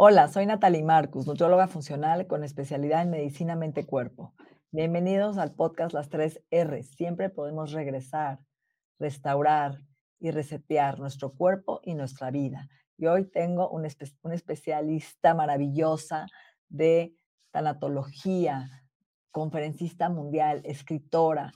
Hola, soy Natalie Marcus, nutrióloga funcional con especialidad en medicina mente-cuerpo. Bienvenidos al podcast Las tres R. Siempre podemos regresar, restaurar y resetear nuestro cuerpo y nuestra vida. Y hoy tengo una, especialista maravillosa de tanatología, conferencista mundial, escritora.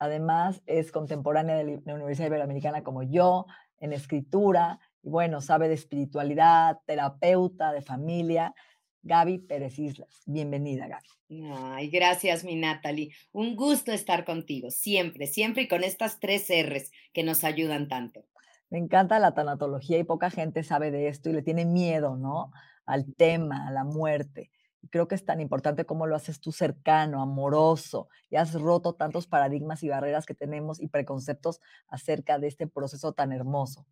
Además, es contemporánea de la Universidad Iberoamericana como yo, en escritura, y bueno, sabe de espiritualidad, terapeuta de familia. Gaby Pérez Islas. Bienvenida, Gaby. Ay, gracias, mi Natalie. Un gusto estar contigo, siempre, siempre y con estas tres R's que nos ayudan tanto. Me encanta la tanatología y poca gente sabe de esto y le tiene miedo, ¿no? Al tema, a la muerte. Y creo que es tan importante como lo haces tú cercano, amoroso, y has roto tantos paradigmas y barreras que tenemos y preconceptos acerca de este proceso tan hermoso.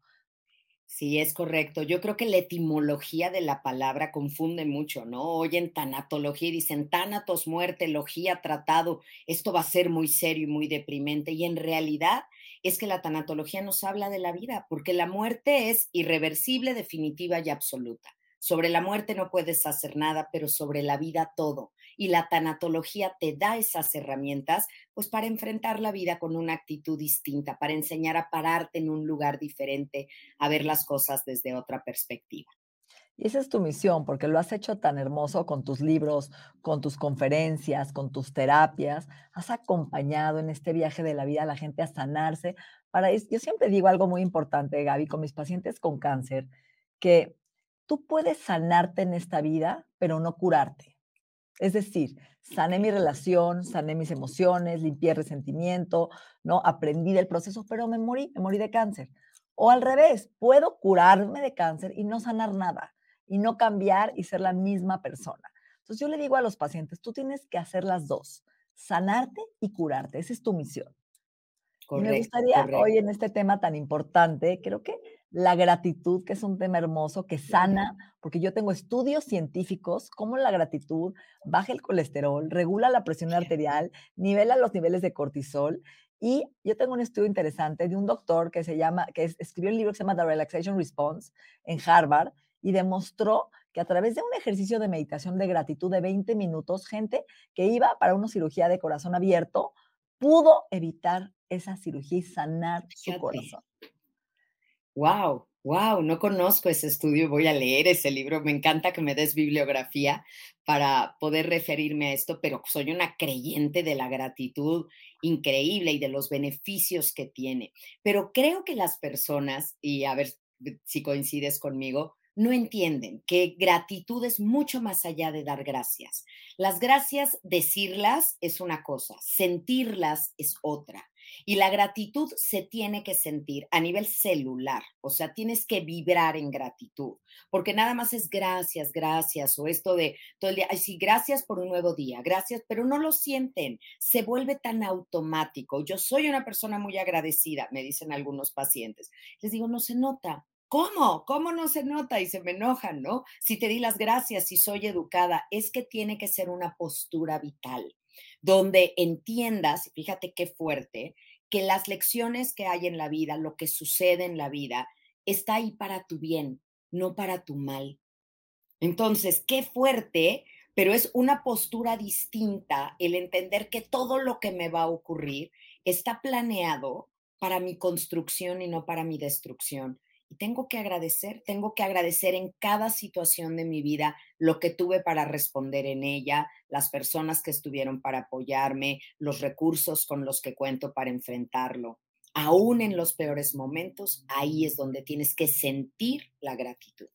Sí, es correcto. Yo creo que la etimología de la palabra confunde mucho, ¿no? Oyen tanatología y dicen tanatos, muerte, logía, tratado. Esto va a ser muy serio y muy deprimente. Y en realidad es que la tanatología nos habla de la vida, porque la muerte es irreversible, definitiva y absoluta. Sobre la muerte no puedes hacer nada, pero sobre la vida todo. Y la tanatología te da esas herramientas, pues para enfrentar la vida con una actitud distinta, para enseñar a pararte en un lugar diferente, a ver las cosas desde otra perspectiva. Y esa es tu misión, porque lo has hecho tan hermoso con tus libros, con tus conferencias, con tus terapias. Has acompañado en este viaje de la vida a la gente a sanarse. Para, yo siempre digo algo muy importante, Gaby, con mis pacientes con cáncer, que tú puedes sanarte en esta vida, pero no curarte. Es decir, sané mi relación, sané mis emociones, limpié resentimiento, ¿no? Aprendí del proceso, pero me morí, me morí de cáncer. O al revés, puedo curarme de cáncer y no sanar nada, y no cambiar y ser la misma persona. Entonces yo le digo a los pacientes, tú tienes que hacer las dos, sanarte y curarte, esa es tu misión. me gustaría hoy en este tema tan importante, creo que la gratitud, que es un tema hermoso, que sana, porque yo tengo estudios científicos cómo la gratitud baja el colesterol, regula la presión arterial, nivela los niveles de cortisol. Y yo tengo un estudio interesante de un doctor que se llama, que escribió un libro que se llama The Relaxation Response en Harvard y demostró que a través de un ejercicio de meditación de gratitud de 20 minutos, gente que iba para una cirugía de corazón abierto pudo evitar esa cirugía y sanar su corazón. Wow, wow, no conozco ese estudio, voy a leer ese libro, me encanta que me des bibliografía para poder referirme a esto, pero soy una creyente de la gratitud increíble y de los beneficios que tiene. Pero creo que las personas, y a ver si coincides conmigo, no entienden que gratitud es mucho más allá de dar gracias. Las gracias, decirlas es una cosa, sentirlas es otra. Y la gratitud se tiene que sentir a nivel celular, o sea, tienes que vibrar en gratitud, porque nada más es gracias, gracias, o esto de todo el día, ay, sí, gracias por un nuevo día, gracias, pero no lo sienten, se vuelve tan automático. Yo soy una persona muy agradecida, me dicen algunos pacientes. Les digo, no se nota, ¿Cómo? ¿Cómo no se nota? Y se me enojan, ¿no? Si te di las gracias, si soy educada, es que tiene que ser una postura vital donde entiendas, fíjate qué fuerte, que las lecciones que hay en la vida, lo que sucede en la vida, está ahí para tu bien, no para tu mal. Entonces, qué fuerte, pero es una postura distinta el entender que todo lo que me va a ocurrir está planeado para mi construcción y no para mi destrucción. Y tengo que agradecer, tengo que agradecer en cada situación de mi vida lo que tuve para responder en ella, las personas que estuvieron para apoyarme, los recursos con los que cuento para enfrentarlo. Aún en los peores momentos, ahí es donde tienes que sentir la gratitud.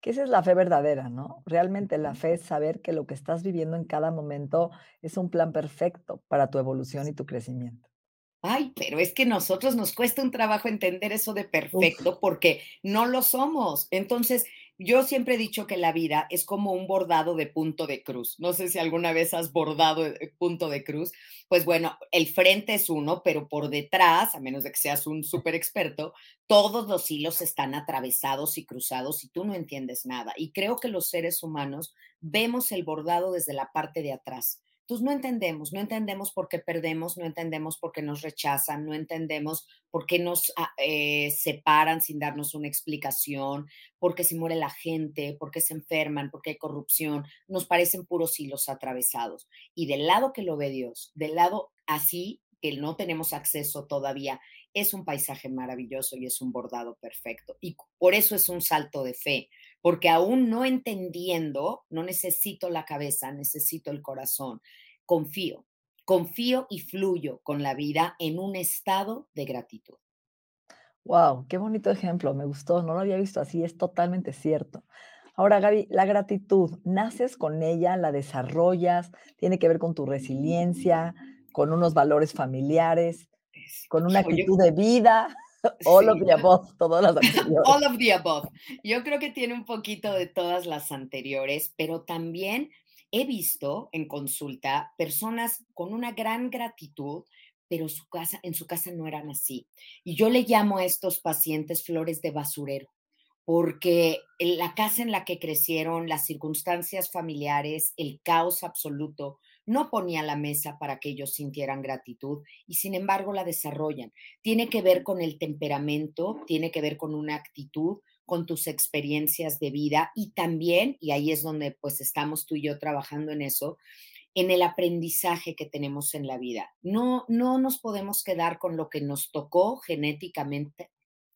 Que esa es la fe verdadera, ¿no? Realmente la fe es saber que lo que estás viviendo en cada momento es un plan perfecto para tu evolución y tu crecimiento. Ay, pero es que nosotros nos cuesta un trabajo entender eso de perfecto porque no lo somos. Entonces, yo siempre he dicho que la vida es como un bordado de punto de cruz. No sé si alguna vez has bordado punto de cruz. Pues bueno, el frente es uno, pero por detrás, a menos de que seas un súper experto, todos los hilos están atravesados y cruzados y tú no entiendes nada. Y creo que los seres humanos vemos el bordado desde la parte de atrás Entonces no entendemos, no entendemos por qué perdemos, no entendemos por qué nos rechazan, no entendemos por qué nos ah, eh, separan sin darnos una explicación, por qué se muere la gente, por qué se enferman, por qué hay corrupción. Nos parecen puros hilos atravesados. Y del lado que lo ve Dios, del lado así que no tenemos acceso todavía, es un paisaje maravilloso y es un bordado perfecto. Y por eso es un salto de fe, porque aún no entendiendo, no necesito la cabeza, necesito el corazón. Confío, confío y fluyo con la vida en un estado de gratitud. Wow, qué bonito ejemplo, me gustó, no lo había visto así, es totalmente cierto. Ahora, Gaby, la gratitud, ¿naces con ella, la desarrollas, tiene que ver con tu resiliencia, con unos valores familiares, con una actitud de vida? All of the above, todas las anteriores. All of the above. Yo creo que tiene un poquito de todas las anteriores, pero también he visto en consulta personas con una gran gratitud, pero su casa, en su casa no eran así. Y yo le llamo a estos pacientes flores de basurero, porque la casa en la que crecieron, las circunstancias familiares, el caos absoluto, no ponía la mesa para que ellos sintieran gratitud y sin embargo la desarrollan. Tiene que ver con el temperamento, tiene que ver con una actitud, con tus experiencias de vida y también, y ahí es donde pues estamos tú y yo trabajando en eso, en el aprendizaje que tenemos en la vida. No, no nos podemos quedar con lo que nos tocó genéticamente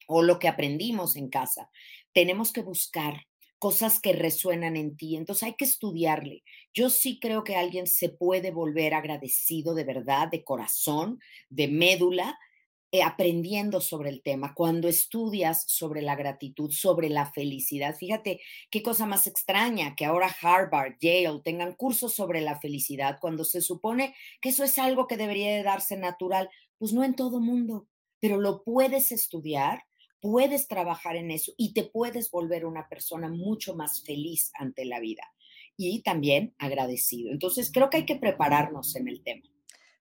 o lo que aprendimos en casa. Tenemos que buscar cosas que resuenan en ti. Entonces hay que estudiarle. Yo sí creo que alguien se puede volver agradecido de verdad, de corazón, de médula, eh, aprendiendo sobre el tema. Cuando estudias sobre la gratitud, sobre la felicidad, fíjate qué cosa más extraña que ahora Harvard, Yale tengan cursos sobre la felicidad cuando se supone que eso es algo que debería de darse natural. Pues no en todo mundo, pero lo puedes estudiar puedes trabajar en eso y te puedes volver una persona mucho más feliz ante la vida y también agradecido. Entonces, creo que hay que prepararnos en el tema.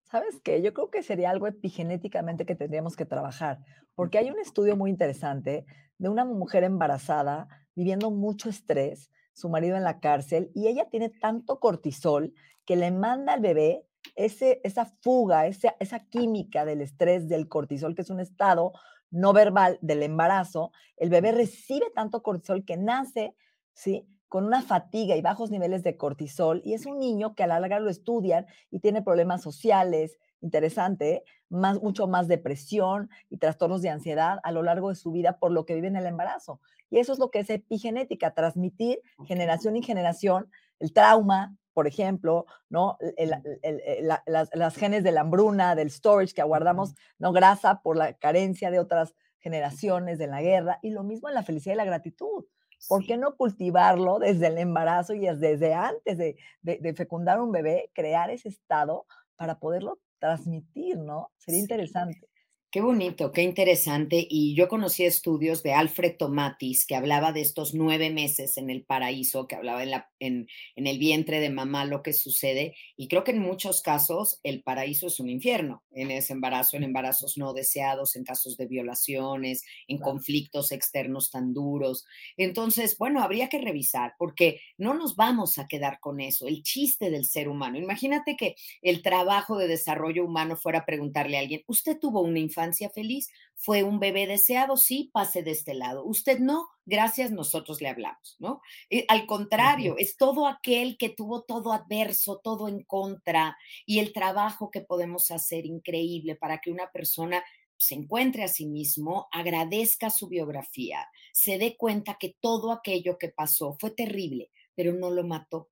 ¿Sabes qué? Yo creo que sería algo epigenéticamente que tendríamos que trabajar, porque hay un estudio muy interesante de una mujer embarazada viviendo mucho estrés, su marido en la cárcel, y ella tiene tanto cortisol que le manda al bebé ese, esa fuga, esa, esa química del estrés, del cortisol, que es un estado no verbal del embarazo, el bebé recibe tanto cortisol que nace, ¿sí? Con una fatiga y bajos niveles de cortisol y es un niño que a la larga lo estudian y tiene problemas sociales, interesante, más, mucho más depresión y trastornos de ansiedad a lo largo de su vida por lo que vive en el embarazo. Y eso es lo que es epigenética, transmitir generación en generación el trauma, por ejemplo, ¿no? las, genes de la hambruna, del storage que aguardamos, ¿no? Grasa por la carencia de otras generaciones de la guerra, y lo mismo en la felicidad y la gratitud. ¿Por qué no cultivarlo desde el embarazo y desde antes de, de, fecundar un bebé, crear ese estado para poderlo transmitir, ¿no? Sería interesante. Qué bonito, qué interesante. Y yo conocí estudios de Alfred Tomatis que hablaba de estos nueve meses en el paraíso, que hablaba en, la, en, en, el vientre de mamá lo que sucede. Y creo que en muchos casos el paraíso es un infierno, en ese embarazo, en embarazos no deseados, en casos de violaciones, en conflictos externos tan duros. Entonces, bueno, habría que revisar porque no nos vamos a quedar con eso, el chiste del ser humano. Imagínate que el trabajo de desarrollo humano fuera preguntarle a alguien, ¿usted tuvo una infancia? Feliz. Fue un bebé deseado, sí, pase de este lado. Usted no, gracias, nosotros le hablamos, ¿no? Eh, al contrario, es todo aquel que tuvo todo adverso, todo en contra y el trabajo que podemos hacer increíble para que una persona se encuentre a sí mismo, agradezca su biografía, se dé cuenta que todo aquello que pasó fue terrible, pero no lo mató.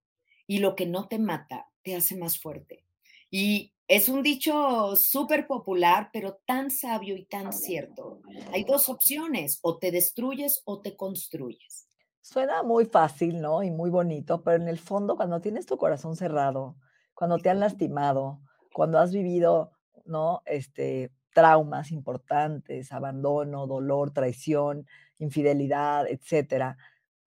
Y lo que no te mata te hace más fuerte. Y es un dicho súper popular, pero tan sabio y tan cierto. Hay dos opciones, o te destruyes o te construyes. Suena muy fácil, ¿no? Y muy bonito, pero en el fondo, cuando tienes tu corazón cerrado, cuando te han lastimado, cuando has vivido, ¿no? Este, traumas importantes, abandono, dolor, traición, infidelidad, etcétera,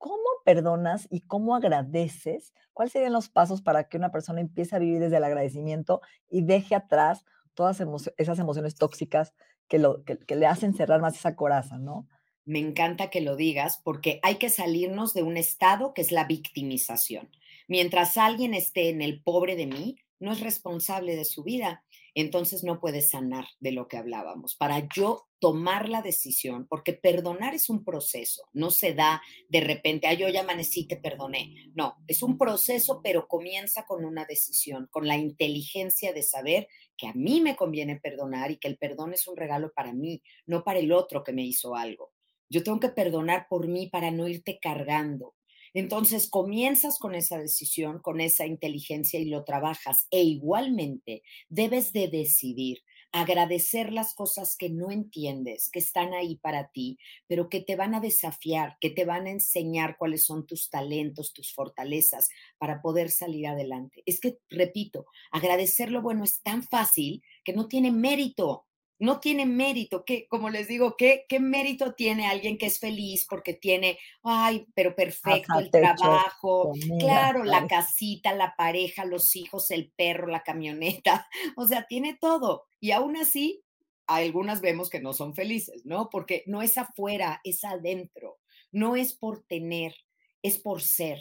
¿cómo perdonas y cómo agradeces? ¿Cuáles serían los pasos para que una persona empiece a vivir desde el agradecimiento y deje atrás todas esas emociones tóxicas que, que, le hacen cerrar más esa coraza, ¿no? Me encanta que lo digas porque hay que salirnos de un estado que es la victimización. Mientras alguien esté en el pobre de mí, no es responsable de su vida, entonces no puede sanar de lo que hablábamos. Para yo tomar la decisión, porque perdonar es un proceso, no se da de repente, ah, yo ya amanecí, te perdoné. No, es un proceso, pero comienza con una decisión, con la inteligencia de saber que a mí me conviene perdonar y que el perdón es un regalo para mí, no para el otro que me hizo algo. Yo tengo que perdonar por mí para no irte cargando, entonces comienzas con esa decisión, con esa inteligencia y lo trabajas. E igualmente debes de decidir agradecer las cosas que no entiendes, que están ahí para ti, pero que te van a desafiar, que te van a enseñar cuáles son tus talentos, tus fortalezas para poder salir adelante. Es que, repito, agradecer lo bueno es tan fácil que no tiene mérito no tiene mérito. ¿Qué, como les digo, ¿qué, ¿qué mérito tiene alguien que es feliz porque tiene, ay, pero perfecto, el trabajo, claro, la casita, la pareja, los hijos, el perro, la camioneta, o sea, tiene todo. Y aún así, algunas vemos que no son felices, ¿no? Porque no es afuera, es adentro. No es por tener, es por ser.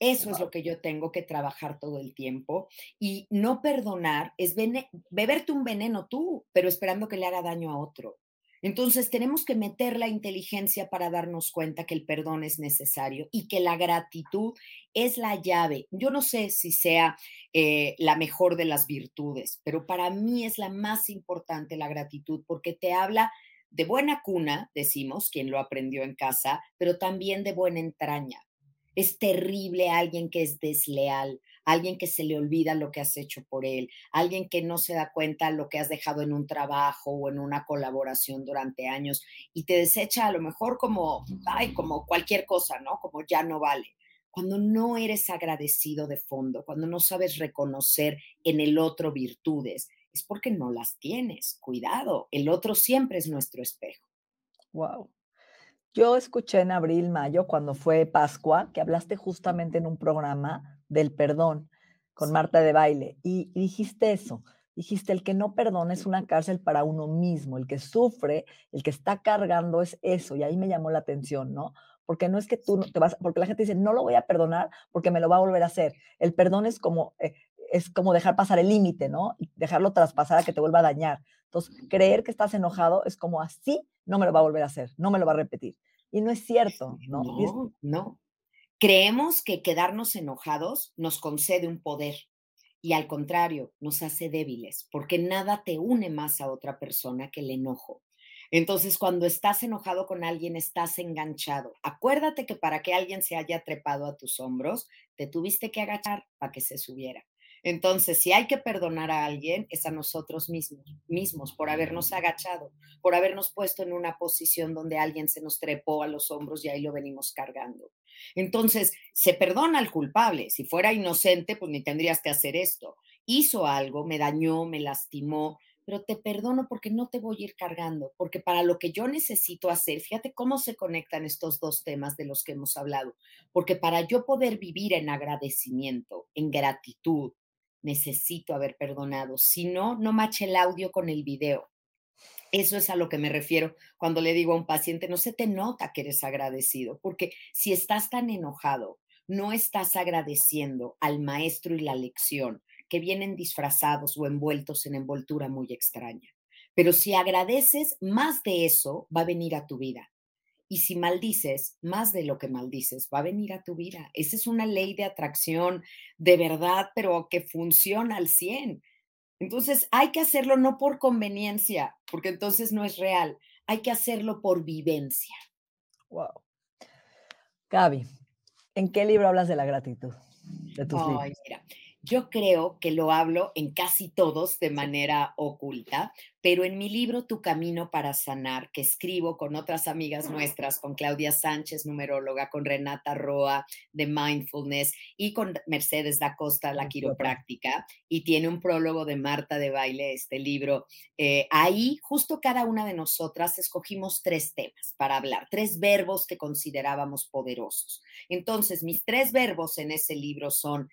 Eso es lo que yo tengo que trabajar todo el tiempo. Y no perdonar es beberte un veneno tú, pero esperando que le haga daño a otro. Entonces tenemos que meter la inteligencia para darnos cuenta que el perdón es necesario y que la gratitud es la llave. Yo no sé si sea eh, la mejor de las virtudes, pero para mí es la más importante la gratitud porque te habla de buena cuna, decimos, quien lo aprendió en casa, pero también de buena entraña. Es terrible alguien que es desleal, alguien que se le olvida lo que has hecho por él, alguien que no se da cuenta lo que has dejado en un trabajo o en una colaboración durante años y te desecha a lo mejor como, ay, como cualquier cosa, ¿no? Como ya no vale. Cuando no eres agradecido de fondo, cuando no sabes reconocer en el otro virtudes, es porque no las tienes. Cuidado, el otro siempre es nuestro espejo. Wow. Yo escuché en abril, mayo, cuando fue Pascua, que hablaste justamente en un programa del perdón con Marta de Baile y, dijiste eso. Dijiste, el que no perdona es una cárcel para uno mismo, el que sufre, el que está cargando es eso. Y ahí me llamó la atención, ¿no? Porque no es que tú te vas, porque la gente dice, no lo voy a perdonar porque me lo va a volver a hacer. El perdón es como, eh, es como dejar pasar el límite, ¿no? Dejarlo traspasar a que te vuelva a dañar. Entonces, creer que estás enojado es como así, no me lo va a volver a hacer, no me lo va a repetir. Y no es cierto, ¿no? No, no. Creemos que quedarnos enojados nos concede un poder y al contrario, nos hace débiles, porque nada te une más a otra persona que el enojo. Entonces, cuando estás enojado con alguien, estás enganchado. Acuérdate que para que alguien se haya trepado a tus hombros, te tuviste que agachar para que se subiera. Entonces, si hay que perdonar a alguien, es a nosotros mismos, mismos por habernos agachado, por habernos puesto en una posición donde alguien se nos trepó a los hombros y ahí lo venimos cargando. Entonces, se perdona al culpable. Si fuera inocente, pues ni tendrías que hacer esto. Hizo algo, me dañó, me lastimó, pero te perdono porque no te voy a ir cargando, porque para lo que yo necesito hacer, fíjate cómo se conectan estos dos temas de los que hemos hablado, porque para yo poder vivir en agradecimiento, en gratitud, necesito haber perdonado. Si no, no mache el audio con el video. Eso es a lo que me refiero cuando le digo a un paciente, no se te nota que eres agradecido, porque si estás tan enojado, no estás agradeciendo al maestro y la lección que vienen disfrazados o envueltos en envoltura muy extraña. Pero si agradeces, más de eso va a venir a tu vida. Y si maldices, más de lo que maldices va a venir a tu vida. Esa es una ley de atracción de verdad, pero que funciona al 100. Entonces hay que hacerlo no por conveniencia, porque entonces no es real. Hay que hacerlo por vivencia. Wow. Gaby, ¿en qué libro hablas de la gratitud? De tus Ay, Mira, yo creo que lo hablo en casi todos de manera oculta, pero en mi libro Tu Camino para Sanar, que escribo con otras amigas nuestras, con Claudia Sánchez, numeróloga, con Renata Roa de Mindfulness y con Mercedes da Costa, la quiropráctica, y tiene un prólogo de Marta de Baile, este libro. Eh, ahí, justo cada una de nosotras escogimos tres temas para hablar, tres verbos que considerábamos poderosos. Entonces, mis tres verbos en ese libro son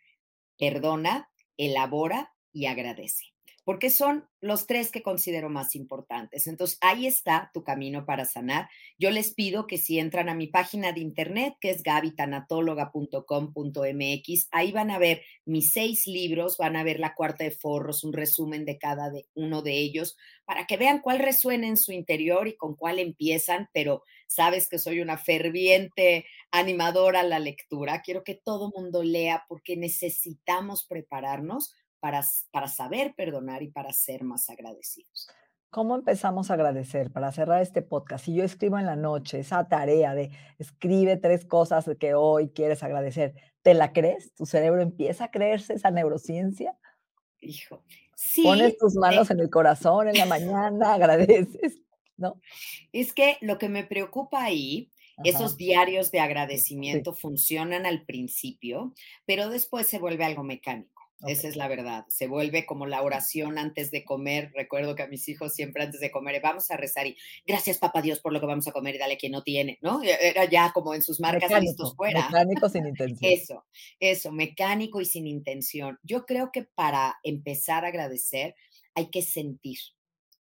perdona, elabora y agradece. Porque son los tres que considero más importantes. Entonces, ahí está tu camino para sanar. Yo les pido que si entran a mi página de internet, que es gabitanatóloga.com.mx, ahí van a ver mis seis libros, van a ver la cuarta de forros, un resumen de cada uno de ellos, para que vean cuál resuena en su interior y con cuál empiezan, pero sabes que soy una ferviente animadora a la lectura. Quiero que todo mundo lea porque necesitamos prepararnos para, saber perdonar y para ser más agradecidos. ¿Cómo empezamos a agradecer para cerrar este podcast? Si yo escribo en la noche esa tarea de escribe tres cosas que hoy quieres agradecer, ¿te la crees? ¿Tu cerebro empieza a creerse esa neurociencia? Hijo, sí. Pones tus manos en el corazón en la mañana, agradeces, ¿no? Es que lo que me preocupa ahí esos diarios de agradecimiento funcionan al principio, pero después se vuelve algo mecánico. Esa es la verdad. Se vuelve como la oración antes de comer. Recuerdo que a mis hijos siempre antes de comer, vamos a rezar y gracias papá Dios por lo que vamos a comer y dale quien no tiene, ¿no? Era ya como en sus marcas listos fuera. Mecánico sin intención. Eso, eso, mecánico y sin intención. Yo creo que para empezar a agradecer hay que sentir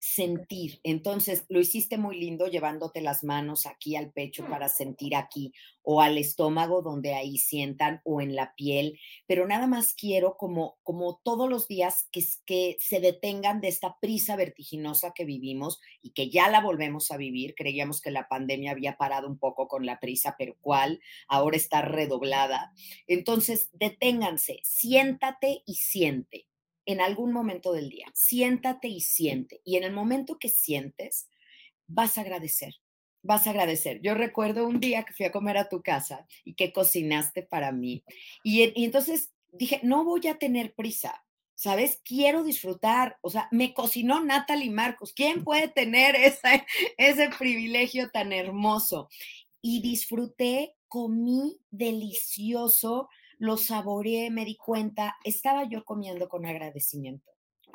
sentir. Entonces, lo hiciste muy lindo llevándote las manos aquí al pecho para sentir aquí o al estómago donde ahí sientan o en la piel, pero nada más quiero como como todos los días que, que se detengan de esta prisa vertiginosa que vivimos y que ya la volvemos a vivir. Creíamos que la pandemia había parado un poco con la prisa, pero cuál, ahora está redoblada. Entonces, deténganse, siéntate y siente en algún momento del día. Siéntate y siente. Y en el momento que sientes, vas a agradecer. Vas a agradecer. Yo recuerdo un día que fui a comer a tu casa y que cocinaste para mí. Y, entonces dije, no voy a tener prisa. ¿Sabes? Quiero disfrutar. O sea, me cocinó Natalie Marcos. ¿Quién puede tener ese, ese privilegio tan hermoso? Y disfruté, comí delicioso lo saboreé, me di cuenta, estaba yo comiendo con agradecimiento,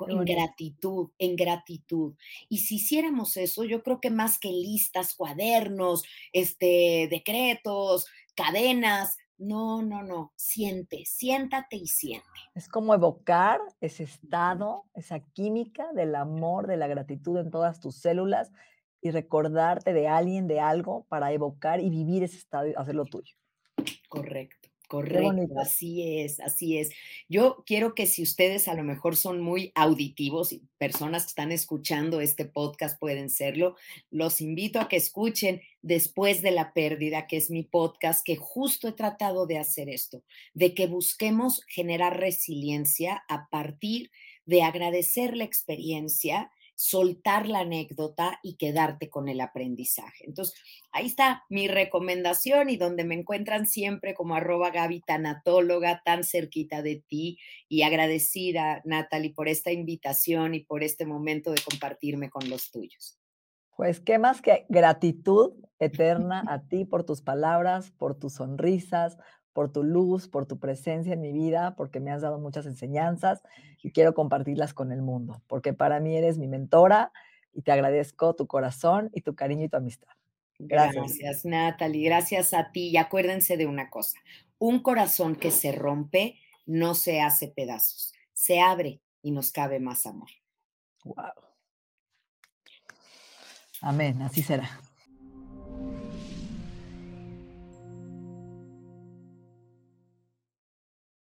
en gratitud, en gratitud. Y si hiciéramos eso, yo creo que más que listas, cuadernos, este, decretos, cadenas, no, no, no, siente, siéntate y siente. Es como evocar ese estado, esa química del amor, de la gratitud en todas tus células y recordarte de alguien, de algo, para evocar y vivir ese estado y hacerlo tuyo. Correcto. Correcto, así es, así es. Yo quiero que si ustedes a lo mejor son muy auditivos y personas que están escuchando este podcast pueden serlo, los invito a que escuchen después de la pérdida, que es mi podcast, que justo he tratado de hacer esto, de que busquemos generar resiliencia a partir de agradecer la experiencia soltar la anécdota y quedarte con el aprendizaje. Entonces, ahí está mi recomendación y donde me encuentran siempre como arroba Gaby Tanatóloga, tan cerquita de ti y agradecida, Natalie, por esta invitación y por este momento de compartirme con los tuyos. Pues qué más que gratitud eterna a ti por tus palabras, por tus sonrisas, por tu luz, por tu presencia en mi vida, porque me has dado muchas enseñanzas y quiero compartirlas con el mundo, porque para mí eres mi mentora y te agradezco tu corazón y tu cariño y tu amistad. Gracias. Gracias, Natalie. Gracias a ti. Y acuérdense de una cosa, un corazón que se rompe no se hace pedazos, se abre y nos cabe más amor. Wow. Amén, así será.